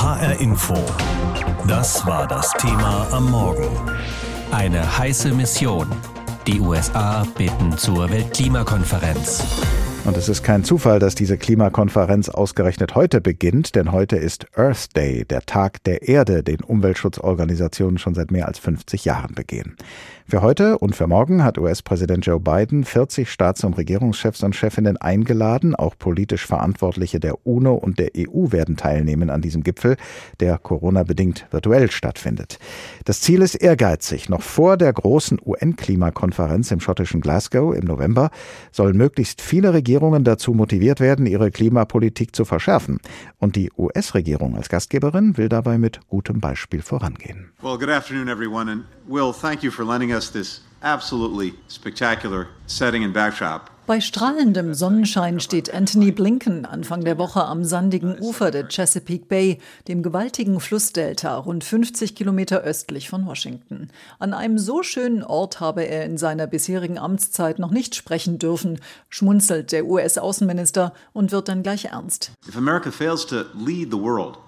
HR Info. Das war das Thema am Morgen. Eine heiße Mission. Die USA bitten zur Weltklimakonferenz. Und es ist kein Zufall, dass diese Klimakonferenz ausgerechnet heute beginnt, denn heute ist Earth Day, der Tag der Erde, den Umweltschutzorganisationen schon seit mehr als 50 Jahren begehen. Für heute und für morgen hat US-Präsident Joe Biden 40 Staats- und Regierungschefs und Chefinnen eingeladen. Auch politisch Verantwortliche der UNO und der EU werden teilnehmen an diesem Gipfel, der Corona-bedingt virtuell stattfindet. Das Ziel ist ehrgeizig. Noch vor der großen UN-Klimakonferenz im schottischen Glasgow im November sollen möglichst viele Regierungen dazu motiviert werden, ihre Klimapolitik zu verschärfen. Und die US-Regierung als Gastgeberin will dabei mit gutem Beispiel vorangehen. Well, good afternoon, everyone, and Will, thank you for lending us this absolutely spectacular setting and backdrop. Bei strahlendem Sonnenschein steht Anthony Blinken Anfang der Woche am sandigen Ufer der Chesapeake Bay, dem gewaltigen Flussdelta rund 50 Kilometer östlich von Washington. An einem so schönen Ort habe er in seiner bisherigen Amtszeit noch nicht sprechen dürfen, schmunzelt der US-Außenminister und wird dann gleich ernst. If America fails to lead the world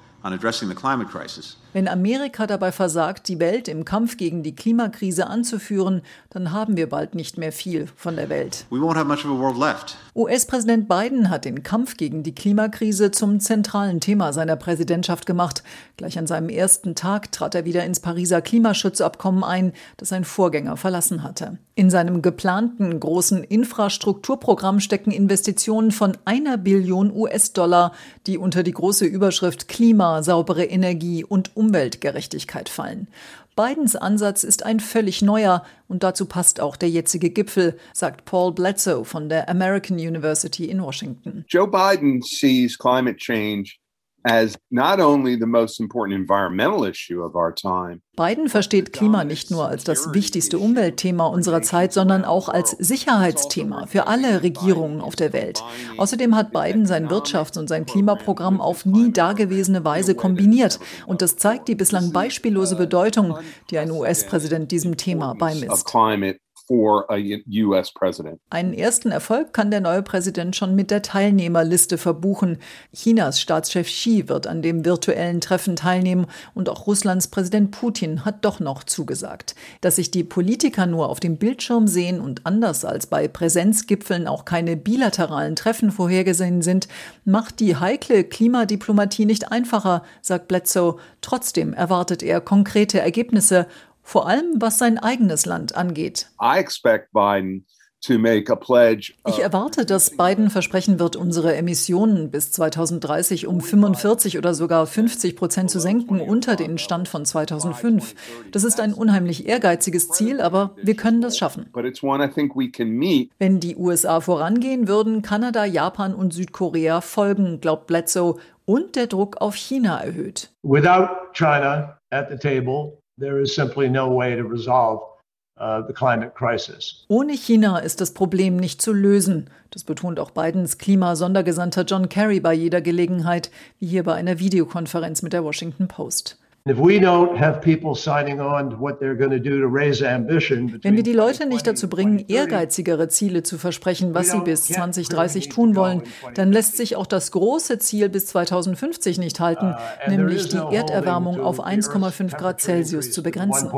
Wenn Amerika dabei versagt, die Welt im Kampf gegen die Klimakrise anzuführen, dann haben wir bald nicht mehr viel von der Welt. we won't have much of a world left. US-Präsident Biden hat den Kampf gegen die Klimakrise zum zentralen Thema seiner Präsidentschaft gemacht. Gleich an seinem ersten Tag trat er wieder ins Pariser Klimaschutzabkommen ein, das sein Vorgänger verlassen hatte. In seinem geplanten großen Infrastrukturprogramm stecken Investitionen von einer Billion US-Dollar, die unter die große Überschrift Klima, saubere Energie und Umweltgerechtigkeit fallen. Bidens Ansatz ist ein völlig neuer und dazu passt auch der jetzige Gipfel, sagt Paul Bledsoe von der American University in Washington. Joe Biden sees climate change as not only the most important environmental issue of our time, Biden versteht Klima nicht nur als das wichtigste Umweltthema unserer Zeit, sondern auch als Sicherheitsthema für alle Regierungen auf der Welt. Außerdem hat Biden sein Wirtschafts- und sein Klimaprogramm auf nie dagewesene Weise kombiniert. Und das zeigt die bislang beispiellose Bedeutung, die ein US-Präsident diesem Thema beimisst. For a U.S. president. Einen ersten Erfolg kann der neue Präsident schon mit der Teilnehmerliste verbuchen. Chinas Staatschef Xi wird an dem virtuellen Treffen teilnehmen und auch Russlands Präsident Putin hat doch noch zugesagt. Dass sich die Politiker nur auf dem Bildschirm sehen und anders als bei Präsenzgipfeln auch keine bilateralen Treffen vorhergesehen sind, macht die heikle Klimadiplomatie nicht einfacher, sagt Bledsoe. Trotzdem erwartet er konkrete Ergebnisse vor allem was sein eigenes Land angeht. I expect Biden to make a pledge. Ich erwarte, dass Biden versprechen wird, unsere Emissionen bis 2030 um 45 oder sogar 50 Prozent zu senken unter den Stand von 2005. Das ist ein unheimlich ehrgeiziges Ziel, aber wir können das schaffen. But it's one I think we can meet. Wenn die USA vorangehen, würden Kanada, Japan und Südkorea folgen, glaubt Bledsoe, und der Druck auf China erhöht. Without China at the table, there is simply no way to resolve uh, the climate crisis. Ohne China ist das Problem nicht zu lösen. Das betont auch Bidens Klimasondergesandter John Kerry bei jeder Gelegenheit, wie hier bei einer Videokonferenz mit der Washington Post. If we don't have people signing on to what they're going to do to raise ambition, Wenn wir die Leute nicht 2020 dazu bringen, 2030, ehrgeizigere Ziele zu versprechen, was sie bis 2030 tun wollen, dann lässt sich auch das große Ziel bis 2050 nicht halten, there nämlich die Erderwärmung auf the Earth's 1,5 Grad Celsius zu begrenzen.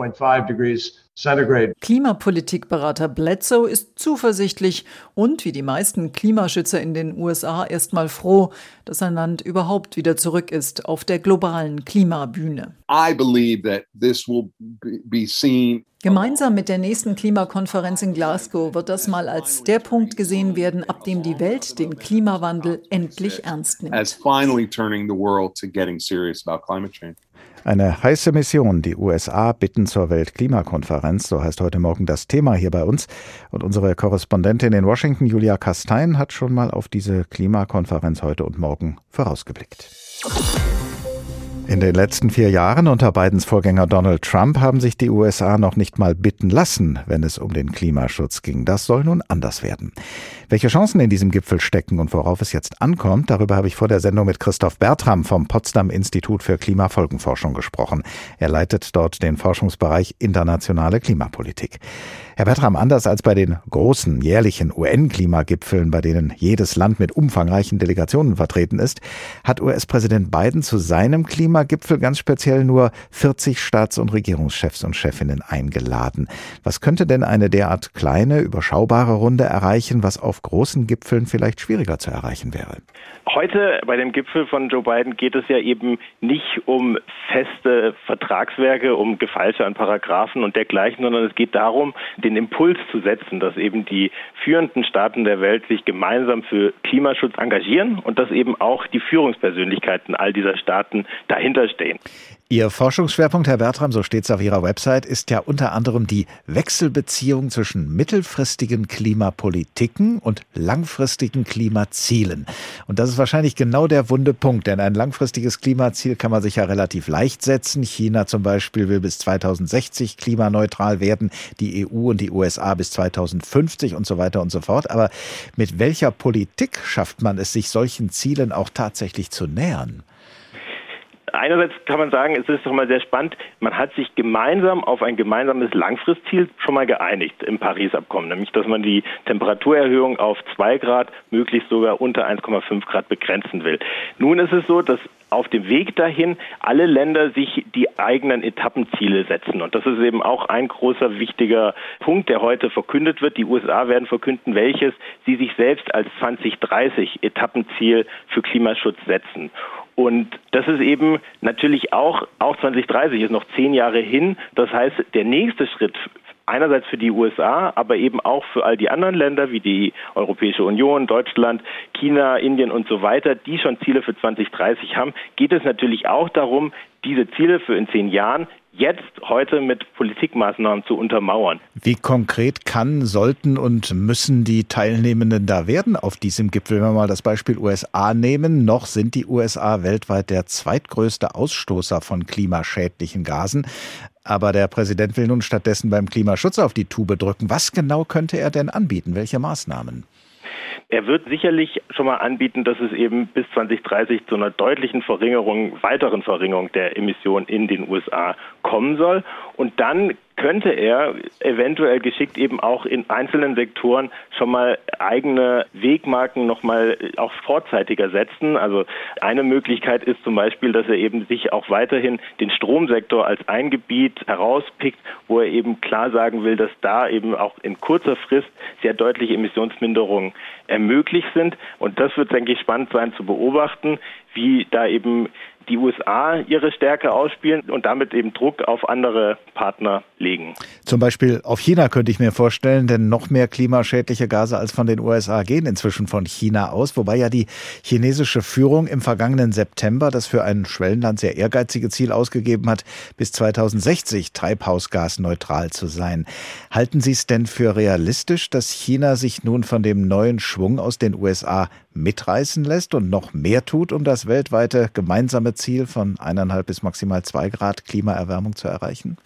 1.5 degrees centigrade. Klimapolitikberater Bledsoe ist zuversichtlich und wie die meisten Klimaschützer in den USA erstmal froh, dass sein Land überhaupt wieder zurück ist auf der globalen Klimabühne. I believe that this will be- be seen Gemeinsam mit der nächsten Klimakonferenz in Glasgow wird das mal als der Punkt gesehen werden, ab dem die Welt den Klimawandel endlich ernst nimmt. Eine heiße Mission. Die USA bitten zur Weltklimakonferenz. So heißt heute Morgen das Thema hier bei uns. Und unsere Korrespondentin in Washington, Julia Kastein, hat schon mal auf diese Klimakonferenz heute und morgen vorausgeblickt. In den letzten vier Jahren unter Bidens Vorgänger Donald Trump haben sich die USA noch nicht mal bitten lassen, wenn es um den Klimaschutz ging. Das soll nun anders werden. Welche Chancen in diesem Gipfel stecken und worauf es jetzt ankommt, darüber habe ich vor der Sendung mit Christoph Bertram vom Potsdam Institut für Klimafolgenforschung gesprochen. Er leitet dort den Forschungsbereich internationale Klimapolitik. Herr Bertram, anders als bei den großen jährlichen UN-Klimagipfeln, bei denen jedes Land mit umfangreichen Delegationen vertreten ist, hat US-Präsident Biden zu seinem Klimagipfel ganz speziell nur 40 Staats- und Regierungschefs und Chefinnen eingeladen. Was könnte denn eine derart kleine, überschaubare Runde erreichen, was auf großen Gipfeln vielleicht schwieriger zu erreichen wäre? Heute bei dem Gipfel von Joe Biden geht es ja eben nicht um feste Vertragswerke, um Gefeilsche an Paragraphen und dergleichen, sondern es geht darum, den Impuls zu setzen, dass eben die führenden Staaten der Welt sich gemeinsam für Klimaschutz engagieren und dass eben auch die Führungspersönlichkeiten all dieser Staaten dahinter stehen. Ihr Forschungsschwerpunkt, Herr Bertram, so steht es auf Ihrer Website, ist ja unter anderem die Wechselbeziehung zwischen mittelfristigen Klimapolitiken und langfristigen Klimazielen. Und das ist wahrscheinlich genau der wunde Punkt, denn ein langfristiges Klimaziel kann man sich ja relativ leicht setzen. China zum Beispiel will bis 2060 klimaneutral werden, die EU und die USA bis 2050 und so weiter und so fort. Aber mit welcher Politik schafft man es, sich solchen Zielen auch tatsächlich zu nähern? Einerseits kann man sagen, es ist doch mal sehr spannend, man hat sich gemeinsam auf ein gemeinsames Langfristziel schon mal geeinigt im Paris-Abkommen, nämlich dass man die Temperaturerhöhung auf zwei Grad, möglichst sogar unter 1,5 Grad begrenzen will. Nun ist es so, dass auf dem Weg dahin alle Länder sich die eigenen Etappenziele setzen. Und das ist eben auch ein großer wichtiger Punkt, der heute verkündet wird. Die USA werden verkünden, welches sie sich selbst als 2030 Etappenziel für Klimaschutz setzen. Und das ist eben natürlich auch, auch 2030 ist noch zehn Jahre hin. Das heißt, der nächste Schritt einerseits für die USA, aber eben auch für all die anderen Länder wie die Europäische Union, Deutschland, China, Indien und so weiter, die schon Ziele für 2030 haben, geht es natürlich auch darum, diese Ziele für in zehn Jahren jetzt heute mit Politikmaßnahmen zu untermauern. Wie konkret kann, sollten und müssen die Teilnehmenden da werden auf diesem Gipfel? Wenn wir mal das Beispiel USA nehmen, noch sind die USA weltweit der zweitgrößte Ausstoßer von klimaschädlichen Gasen. Aber der Präsident will nun stattdessen beim Klimaschutz auf die Tube drücken. Was genau könnte er denn anbieten? Welche Maßnahmen? Er wird sicherlich schon mal anbieten, dass es eben bis 2030 zu einer deutlichen Verringerung, weiteren Verringerung der Emissionen in den USA kommen soll. Und dann könnte er eventuell geschickt eben auch in einzelnen Sektoren schon mal eigene Wegmarken noch mal auch vorzeitiger setzen. Also eine Möglichkeit ist zum Beispiel, dass er eben sich auch weiterhin den Stromsektor als ein Gebiet herauspickt, wo er eben klar sagen will, dass da eben auch in kurzer Frist sehr deutliche Emissionsminderungen ermöglicht sind. Und das wird, denke ich, spannend sein zu beobachten, wie da eben die USA ihre Stärke ausspielen und damit eben Druck auf andere Partner legen. Zum Beispiel auf China könnte ich mir vorstellen, denn noch mehr klimaschädliche Gase als von den USA gehen inzwischen von China aus, wobei ja die chinesische Führung im vergangenen September das für ein Schwellenland sehr ehrgeizige Ziel ausgegeben hat, bis 2060 treibhausgasneutral zu sein. Halten Sie es denn für realistisch, dass China sich nun von dem neuen Schwung aus den USA mitreißen lässt und noch mehr tut, um das weltweite gemeinsame Ziel von eineinhalb bis maximal zwei Grad Klimaerwärmung zu erreichen?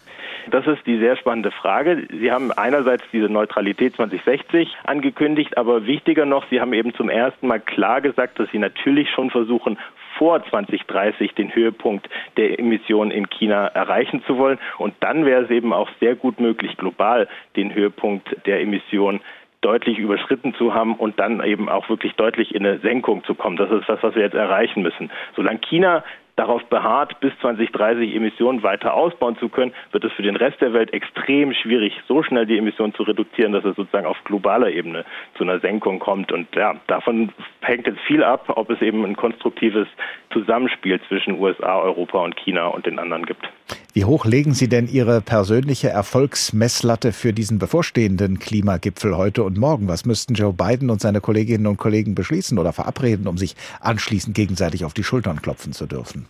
Das ist die sehr spannende Frage. Sie haben einerseits diese Neutralität 2060 angekündigt, aber wichtiger noch, Sie haben eben zum ersten Mal klar gesagt, dass Sie natürlich schon versuchen, vor 2030 den Höhepunkt der Emissionen in China erreichen zu wollen. Und dann wäre es eben auch sehr gut möglich, global den Höhepunkt der Emissionen deutlich überschritten zu haben und dann eben auch wirklich deutlich in eine Senkung zu kommen. Das ist das, was wir jetzt erreichen müssen. Solange China darauf beharrt, bis 2030 Emissionen weiter ausbauen zu können, wird es für den Rest der Welt extrem schwierig, so schnell die Emissionen zu reduzieren, dass es sozusagen auf globaler Ebene zu einer Senkung kommt. Und ja, davon hängt jetzt viel ab, ob es eben ein konstruktives Zusammenspiel zwischen USA, Europa und China und den anderen gibt. Wie hoch legen Sie denn Ihre persönliche Erfolgsmesslatte für diesen bevorstehenden Klimagipfel heute und morgen? Was müssten Joe Biden und seine Kolleginnen und Kollegen beschließen oder verabreden, um sich anschließend gegenseitig auf die Schultern klopfen zu dürfen?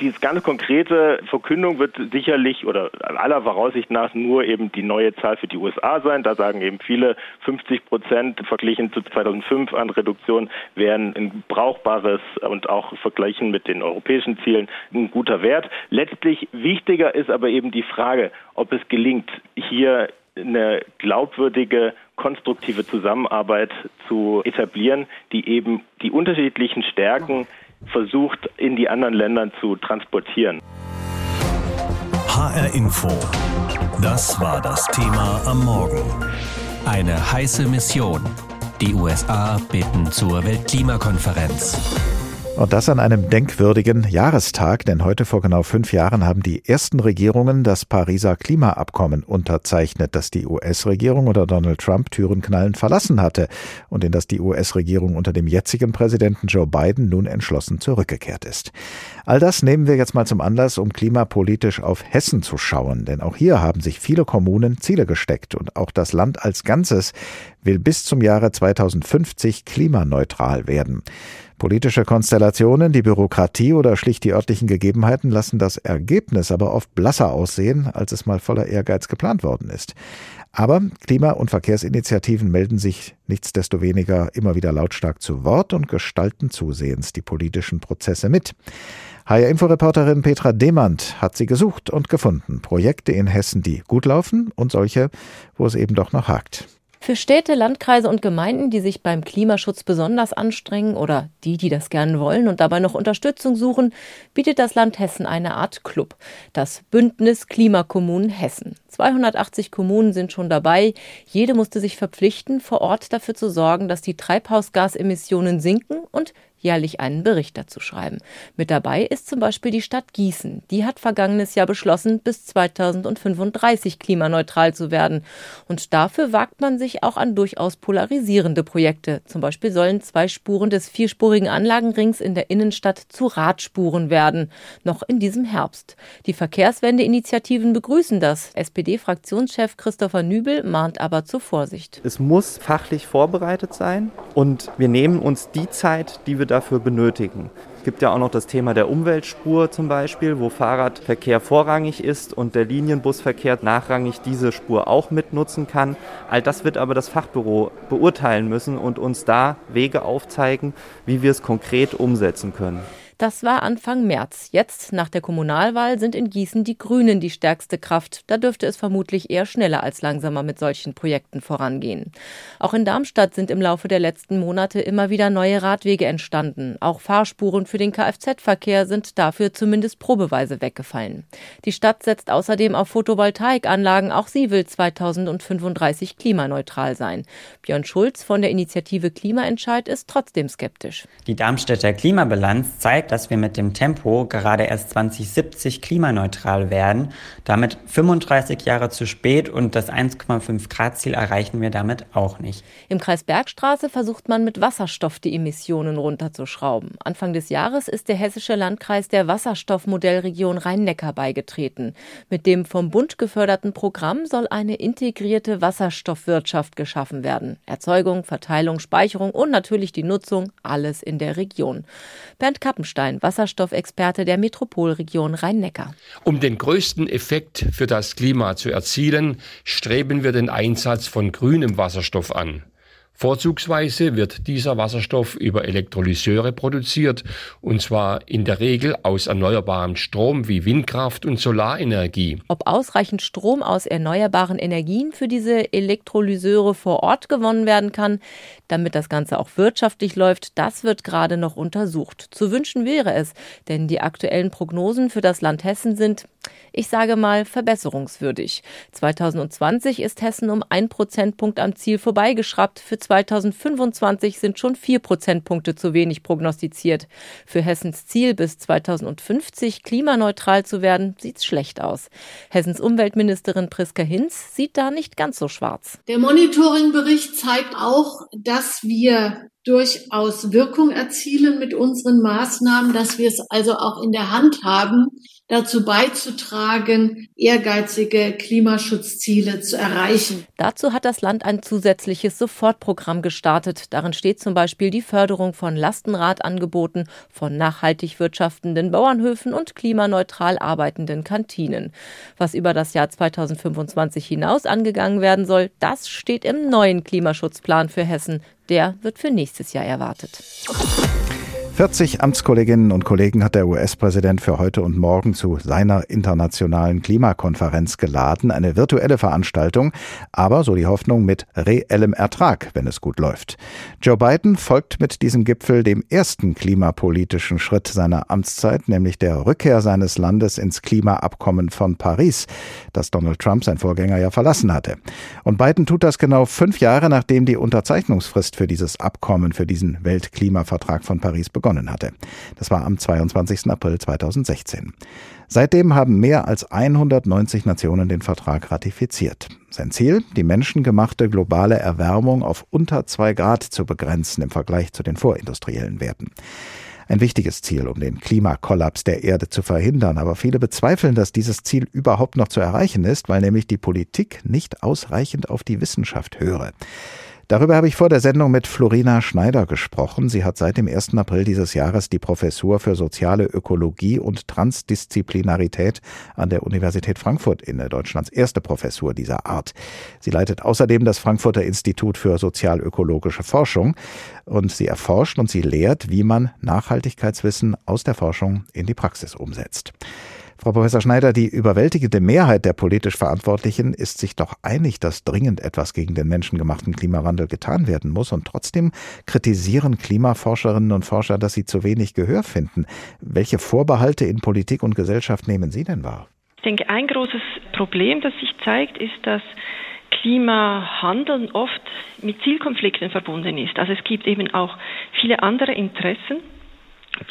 Diese ganz konkrete Verkündung wird sicherlich oder aller Voraussicht nach nur eben die neue Zahl für die USA sein. Da sagen eben viele, 50 Prozent verglichen zu 2005 an Reduktion wären ein brauchbares und auch vergleichen mit den europäischen Zielen ein guter Wert. Letztlich wichtiger ist aber eben die Frage, ob es gelingt, hier eine glaubwürdige, konstruktive Zusammenarbeit zu etablieren, die eben die unterschiedlichen Stärken versucht, in die anderen Länder zu transportieren. HR Info. Das war das Thema am Morgen. Eine heiße Mission. Die USA bitten zur Weltklimakonferenz. Und das an einem denkwürdigen Jahrestag, denn heute vor genau fünf Jahren haben die ersten Regierungen das Pariser Klimaabkommen unterzeichnet, das die US-Regierung unter Donald Trump Türenknallen verlassen hatte und in das die US-Regierung unter dem jetzigen Präsidenten Joe Biden nun entschlossen zurückgekehrt ist. All das nehmen wir jetzt mal zum Anlass, um klimapolitisch auf Hessen zu schauen, denn auch hier haben sich viele Kommunen Ziele gesteckt und auch das Land als Ganzes will bis zum Jahre 2050 klimaneutral werden. Politische Konstellationen, die Bürokratie oder schlicht die örtlichen Gegebenheiten lassen das Ergebnis aber oft blasser aussehen, als es mal voller Ehrgeiz geplant worden ist. Aber Klima- und Verkehrsinitiativen melden sich nichtsdestoweniger immer wieder lautstark zu Wort und gestalten zusehends die politischen Prozesse mit. HR-Inforeporterin Petra Demand hat sie gesucht und gefunden. Projekte in Hessen, die gut laufen und solche, wo es eben doch noch hakt. Für Städte, Landkreise und Gemeinden, die sich beim Klimaschutz besonders anstrengen oder die, die das gern wollen und dabei noch Unterstützung suchen, bietet das Land Hessen eine Art Club, das Bündnis Klimakommunen Hessen. 280 Kommunen sind schon dabei. Jede musste sich verpflichten, vor Ort dafür zu sorgen, dass die Treibhausgasemissionen sinken und jährlich einen Bericht dazu schreiben. Mit dabei ist zum Beispiel die Stadt Gießen. Die hat vergangenes Jahr beschlossen, bis 2035 klimaneutral zu werden. Und dafür wagt man sich auch an durchaus polarisierende Projekte. Zum Beispiel sollen zwei Spuren des vierspurigen Anlagenrings in der Innenstadt zu Radspuren werden. Noch in diesem Herbst. Die Verkehrswendeinitiativen begrüßen das. SPD-Fraktionschef Christopher Nübel mahnt aber zur Vorsicht. Es muss fachlich vorbereitet sein und wir nehmen uns die Zeit, die wir dafür benötigen. Es gibt ja auch noch das Thema der Umweltspur zum Beispiel, wo Fahrradverkehr vorrangig ist und der Linienbusverkehr nachrangig diese Spur auch mitnutzen kann. All das wird aber das Fachbüro beurteilen müssen und uns da Wege aufzeigen, wie wir es konkret umsetzen können. Das war Anfang März. Jetzt, nach der Kommunalwahl, sind in Gießen die Grünen die stärkste Kraft. Da dürfte es vermutlich eher schneller als langsamer mit solchen Projekten vorangehen. Auch in Darmstadt sind im Laufe der letzten Monate immer wieder neue Radwege entstanden. Auch Fahrspuren für den Kfz-Verkehr sind dafür zumindest probeweise weggefallen. Die Stadt setzt außerdem auf Photovoltaikanlagen. Auch sie will 2035 klimaneutral sein. Björn Schulz von der Initiative Klimaentscheid ist trotzdem skeptisch. Die Darmstädter Klimabilanz zeigt, dass wir mit dem Tempo gerade erst 2070 klimaneutral werden, damit 35 Jahre zu spät und das 1,5 Grad Ziel erreichen wir damit auch nicht. Im Kreis Bergstraße versucht man mit Wasserstoff die Emissionen runterzuschrauben. Anfang des Jahres ist der hessische Landkreis der Wasserstoffmodellregion Rhein-Neckar beigetreten. Mit dem vom Bund geförderten Programm soll eine integrierte Wasserstoffwirtschaft geschaffen werden. Erzeugung, Verteilung, Speicherung und natürlich die Nutzung, alles in der Region. Bernd Kappenstein Holstein, Wasserstoffexperte der Metropolregion Rhein-Neckar. Um den größten Effekt für das Klima zu erzielen, streben wir den Einsatz von grünem Wasserstoff an. Vorzugsweise wird dieser Wasserstoff über Elektrolyseure produziert, und zwar in der Regel aus erneuerbarem Strom wie Windkraft und Solarenergie. Ob ausreichend Strom aus erneuerbaren Energien für diese Elektrolyseure vor Ort gewonnen werden kann, damit das Ganze auch wirtschaftlich läuft, das wird gerade noch untersucht. Zu wünschen wäre es, denn die aktuellen Prognosen für das Land Hessen sind, ich sage mal, verbesserungswürdig. 2020 ist Hessen um ein Prozentpunkt am Ziel vorbeigeschraubt. Für 2025 sind schon vier Prozentpunkte zu wenig prognostiziert. Für Hessens Ziel, bis 2050 klimaneutral zu werden, sieht es schlecht aus. Hessens Umweltministerin Priska Hinz sieht da nicht ganz so schwarz. Der Monitoringbericht zeigt auch, dass wir durchaus Wirkung erzielen mit unseren Maßnahmen, dass wir es also auch in der Hand haben, dazu beizutragen, ehrgeizige Klimaschutzziele zu erreichen. Dazu hat das Land ein zusätzliches Sofortprogramm gestartet. Darin steht zum Beispiel die Förderung von Lastenradangeboten, von nachhaltig wirtschaftenden Bauernhöfen und klimaneutral arbeitenden Kantinen. Was über das Jahr 2025 hinaus angegangen werden soll, das steht im neuen Klimaschutzplan für Hessen. Der wird für nächstes Jahr erwartet. 40 Amtskolleginnen und Kollegen hat der US-Präsident für heute und morgen zu seiner internationalen Klimakonferenz geladen. Eine virtuelle Veranstaltung, aber, so die Hoffnung, mit reellem Ertrag, wenn es gut läuft. Joe Biden folgt mit diesem Gipfel dem ersten klimapolitischen Schritt seiner Amtszeit, nämlich der Rückkehr seines Landes ins Klimaabkommen von Paris, das Donald Trump, sein Vorgänger, ja verlassen hatte. Und Biden tut das genau fünf Jahre, nachdem die Unterzeichnungsfrist für dieses Abkommen, für diesen Weltklimavertrag von Paris begonnen begonnen hatte. Das war am 22. April 2016. Seitdem haben mehr als 190 Nationen den Vertrag ratifiziert. Sein Ziel, die menschengemachte globale Erwärmung auf unter zwei Grad zu begrenzen im Vergleich zu den vorindustriellen Werten. Ein wichtiges Ziel, um den Klimakollaps der Erde zu verhindern. Aber viele bezweifeln, dass dieses Ziel überhaupt noch zu erreichen ist, weil nämlich die Politik nicht ausreichend auf die Wissenschaft höre. Darüber habe ich vor der Sendung mit Florina Schneider gesprochen. Sie hat seit dem 1. April dieses Jahres die Professur für soziale Ökologie und Transdisziplinarität an der Universität Frankfurt inne, Deutschlands erste Professur dieser Art. Sie leitet außerdem das Frankfurter Institut für sozialökologische Forschung und sie erforscht und sie lehrt, wie man Nachhaltigkeitswissen aus der Forschung in die Praxis umsetzt. Frau Professor Schneider, die überwältigende Mehrheit der politisch Verantwortlichen ist sich doch einig, dass dringend etwas gegen den menschengemachten Klimawandel getan werden muss. Und trotzdem kritisieren Klimaforscherinnen und Forscher, dass sie zu wenig Gehör finden. Welche Vorbehalte in Politik und Gesellschaft nehmen Sie denn wahr? Ich denke, ein großes Problem, das sich zeigt, ist, dass Klimahandeln oft mit Zielkonflikten verbunden ist. Also es gibt eben auch viele andere Interessen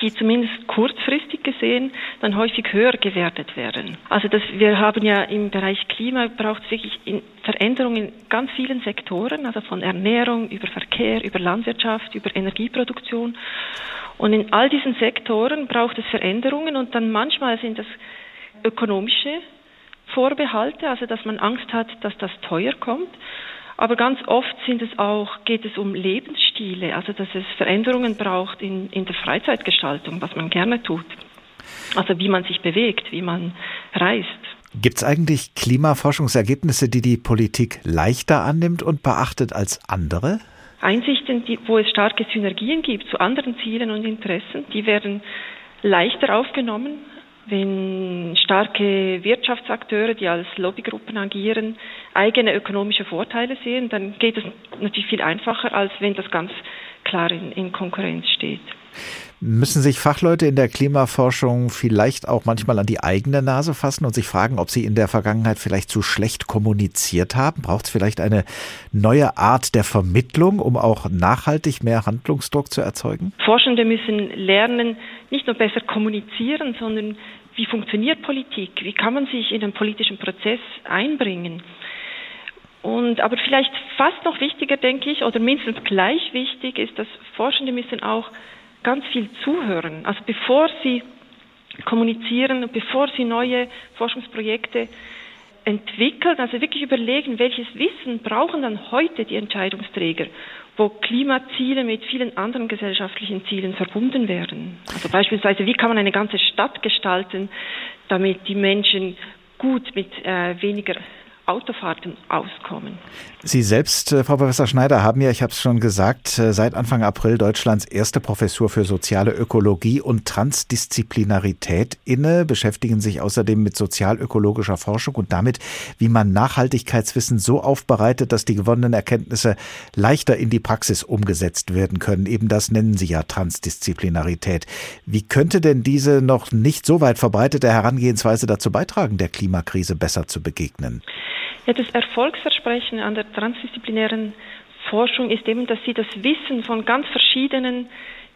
die zumindest kurzfristig gesehen dann häufig höher gewertet werden. Also das, wir haben ja im Bereich Klima braucht es wirklich Veränderungen in ganz vielen Sektoren, also von Ernährung über Verkehr, über Landwirtschaft, über Energieproduktion. Und in all diesen Sektoren braucht es Veränderungen und dann manchmal sind das ökonomische Vorbehalte, also dass man Angst hat, dass das teuer kommt. Aber ganz oft sind es auch, geht es um Lebensstile, also dass es Veränderungen braucht in, in der Freizeitgestaltung, was man gerne tut. Also wie man sich bewegt, wie man reist. Gibt es eigentlich Klimaforschungsergebnisse, die die Politik leichter annimmt und beachtet als andere? Einsichten, die, wo es starke Synergien gibt zu anderen Zielen und Interessen, die werden leichter aufgenommen wenn starke Wirtschaftsakteure, die als Lobbygruppen agieren, eigene ökonomische Vorteile sehen, dann geht es natürlich viel einfacher, als wenn das ganz klar in, in Konkurrenz steht. Müssen sich Fachleute in der Klimaforschung vielleicht auch manchmal an die eigene Nase fassen und sich fragen, ob sie in der Vergangenheit vielleicht zu schlecht kommuniziert haben? Braucht es vielleicht eine neue Art der Vermittlung, um auch nachhaltig mehr Handlungsdruck zu erzeugen? Forschende müssen lernen, nicht nur besser kommunizieren, sondern wie funktioniert Politik? Wie kann man sich in den politischen Prozess einbringen? Und aber vielleicht fast noch wichtiger, denke ich, oder mindestens gleich wichtig ist, dass Forschende müssen auch ganz viel zuhören. Also bevor sie kommunizieren und bevor sie neue Forschungsprojekte entwickeln, also wirklich überlegen, welches Wissen brauchen dann heute die Entscheidungsträger, wo Klimaziele mit vielen anderen gesellschaftlichen Zielen verbunden werden. Also beispielsweise, wie kann man eine ganze Stadt gestalten, damit die Menschen gut mit äh, weniger Autofahrten auskommen. Sie selbst, äh, Frau Professor Schneider, haben ja, ich habe es schon gesagt, äh, seit Anfang April Deutschlands erste Professur für soziale Ökologie und Transdisziplinarität inne, beschäftigen sich außerdem mit sozialökologischer Forschung und damit, wie man Nachhaltigkeitswissen so aufbereitet, dass die gewonnenen Erkenntnisse leichter in die Praxis umgesetzt werden können. Eben das nennen Sie ja Transdisziplinarität. Wie könnte denn diese noch nicht so weit verbreitete Herangehensweise dazu beitragen, der Klimakrise besser zu begegnen? Ja, das Erfolgsversprechen an der transdisziplinären Forschung ist eben, dass sie das Wissen von ganz verschiedenen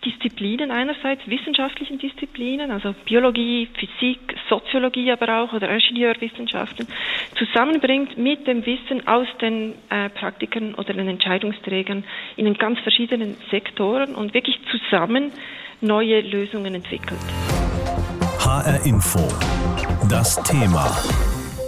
Disziplinen, einerseits wissenschaftlichen Disziplinen, also Biologie, Physik, Soziologie aber auch oder Ingenieurwissenschaften, zusammenbringt mit dem Wissen aus den äh, Praktikern oder den Entscheidungsträgern in den ganz verschiedenen Sektoren und wirklich zusammen neue Lösungen entwickelt. HR Info. Das Thema.